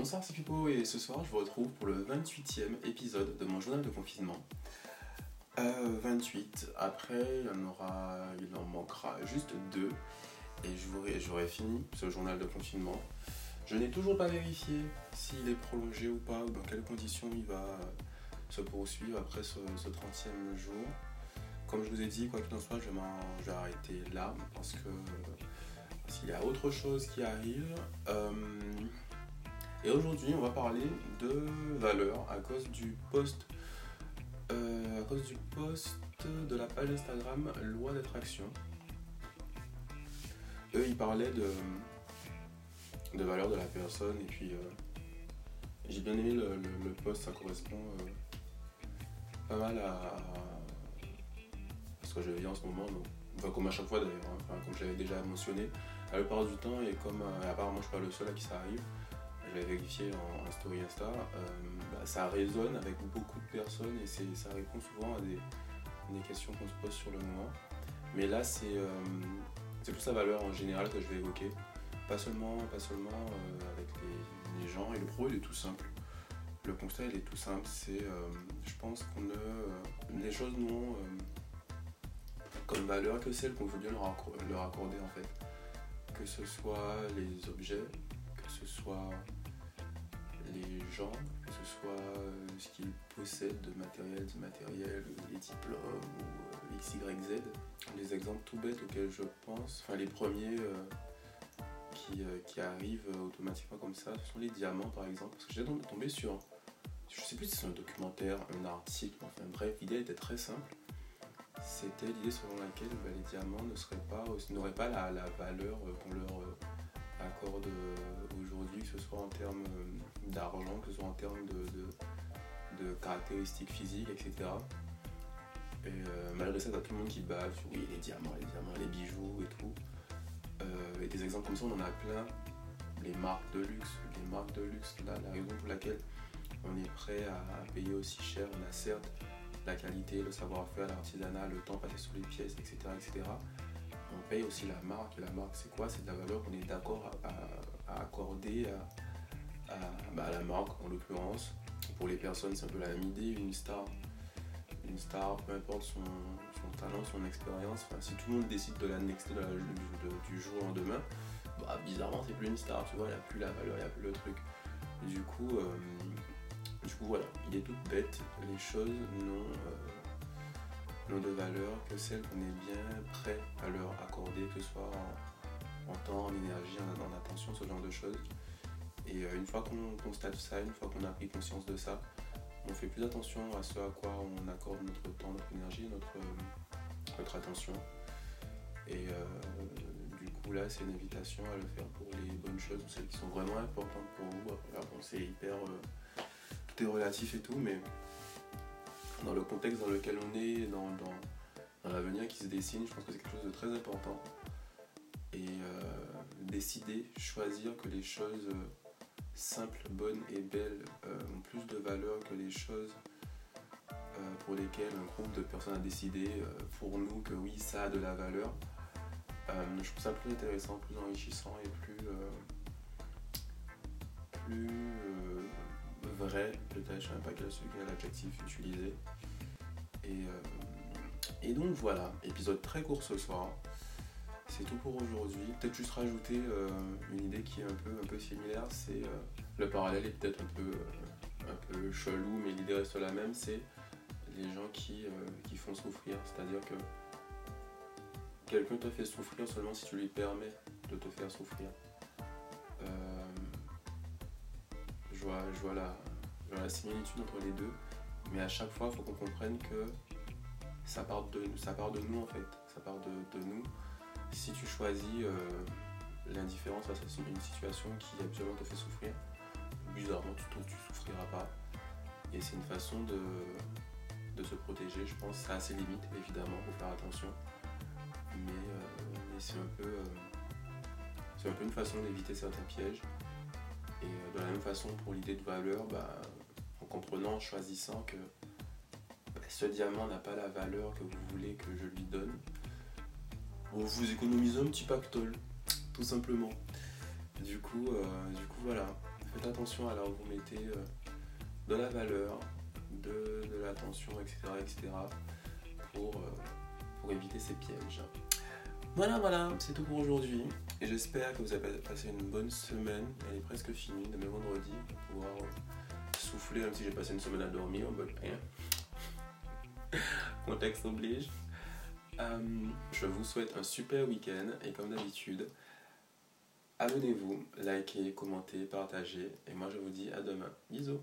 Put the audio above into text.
Bonsoir, c'est Pipo et ce soir je vous retrouve pour le 28e épisode de mon journal de confinement. 28, euh, après il en aura, il en manquera juste deux et j'aurai fini ce journal de confinement. Je n'ai toujours pas vérifié s'il est prolongé ou pas, ou dans quelles conditions il va se poursuivre après ce, 30e jour. Comme je vous ai dit, quoi qu'il en soit, je vais arrêter là parce que s'il y a autre chose qui arrive. Euh, et aujourd'hui, on va parler de valeur à cause du post, euh, à cause du post de la page Instagram Loi d'attraction. Eux, ils parlaient de, de valeur de la personne et puis euh, j'ai bien aimé le, post, ça correspond pas mal à, ce que je vis en ce moment. Enfin, comme à chaque fois d'ailleurs, hein. comme je l'avais déjà mentionné, la plupart du temps, et comme euh, apparemment je suis pas le seul à qui ça arrive, l'ai vérifié en, story Insta, euh, bah, ça résonne avec beaucoup de personnes et ça répond souvent à des, questions qu'on se pose sur le moment. Mais là, c'est euh, plus la valeur en général que je vais évoquer, pas seulement, pas seulement avec les, gens. Et le pro, il est tout simple. Le constat, il est tout simple. C'est, je pense qu'on a les choses n'ont comme valeur que celle qu'on veut bien leur accorder en fait que ce soit les objets, que ce soit les gens, que ce soit euh, ce qu'ils possèdent de matériel, d'immatériel, les diplômes ou euh, X, Y, Z. Les exemples tout bêtes auxquels je pense, enfin les premiers euh, qui, arrivent automatiquement comme ça, ce sont les diamants par exemple. Parce que j'ai tombé sur, je sais plus si c'est un documentaire, un article, enfin bref, l'idée était très simple c'était l'idée selon laquelle bah, les diamants n'auraient pas, la, valeur euh, qu'on leur accorde euh, aujourd'hui, que ce soit en termes d'argent, que ce soit en termes de, caractéristiques physiques, etc. Et malgré ça, t'as tout le monde qui bat sur oui, les diamants, les diamants, les bijoux et tout. et des exemples comme ça, on en a plein. Les marques de luxe, les marques de luxe, la, la raison pour laquelle on est prêt à payer aussi cher, on a certes la qualité, le savoir-faire, l'artisanat, le temps passé sur les pièces, etc., etc. On paye aussi la marque. La marque, c'est quoi? C'est de la valeur qu'on est d'accord à, accorder bah, à, la marque, en l'occurrence. Pour les personnes, c'est un peu la même idée. Une star, une star, peu importe son, talent, son expérience, si tout le monde décide de l'annexer du jour au lendemain, bah, bizarrement, c'est plus une star, tu vois, il n'y a plus la valeur, il n'y a plus le truc. du coup, euh, du coup, voilà, il est tout bête. Les choses euh, n'ont de valeur que celles qu'on est bien prêt à leur accorder, que ce soit en, temps, en énergie, en, attention, ce genre de choses. Et euh, une fois qu'on constate ça, une fois qu'on a pris conscience de ça, on fait plus attention à ce à quoi on accorde notre temps, notre énergie, notre, euh, notre attention. Et du coup, là, c'est une invitation à le faire pour les bonnes choses, celles qui sont vraiment importantes pour vous. c'est hyper relatif et tout, mais dans le contexte dans lequel on est, dans, dans, l'avenir qui se dessine, je pense que c'est quelque chose de très important. Et euh, décider, choisir que les choses simples, bonnes et belles euh, ont plus de valeur que les choses euh, pour lesquelles un groupe de personnes a décidé pour nous que oui, ça a de la valeur. je trouve ça plus intéressant, plus enrichissant et plus vrai, peut-être, je sais même pas quel est l'adjectif utilisé. Et, euh, et donc voilà, épisode très court ce soir. C'est tout pour aujourd'hui. Peut-être juste rajouter euh, une idée qui est un peu, un peu similaire, c'est euh, le parallèle est peut-être un peu, un peu chelou, mais l'idée reste la même, c'est les gens qui, qui font souffrir. C'est-à-dire que quelqu'un te fait souffrir seulement si tu lui permets de te faire souffrir. je vois, je vois la, la similitude entre les deux, mais à chaque fois, il faut qu'on comprenne que ça part, de, nous en fait, ça part de, nous. Si tu choisis euh, l'indifférence face à une situation qui absolument te fait souffrir, bizarrement tu ne souffriras pas. Et c'est une façon de, se protéger, je pense. Ça a ses limites évidemment, faut faire attention. Mais, euh. Euh, c'est un peu une façon d'éviter certains pièges. Et de la même façon, pour l'idée de valeur, bah, comprenant, en choisissant que bah, ce diamant n'a pas la valeur que vous voulez que je lui donne, on vous économise un petit pactole, tout simplement. Du coup, euh, du coup voilà, faites attention où vous mettez euh, de la valeur, de, de l'attention, etc., etc., pour, euh, pour éviter ces pièges. Voilà, voilà, c'est tout pour aujourd'hui. Et j'espère que vous avez passé une bonne semaine. Elle est presque finie, demain vendredi, pour pouvoir souffler, même si j'ai passé une semaine à dormir, but, hein. Contexte oblige. Euh, je vous souhaite un super week-end et comme d'habitude, abonnez-vous, likez, commentez, partagez. Et moi je vous dis à demain. Bisous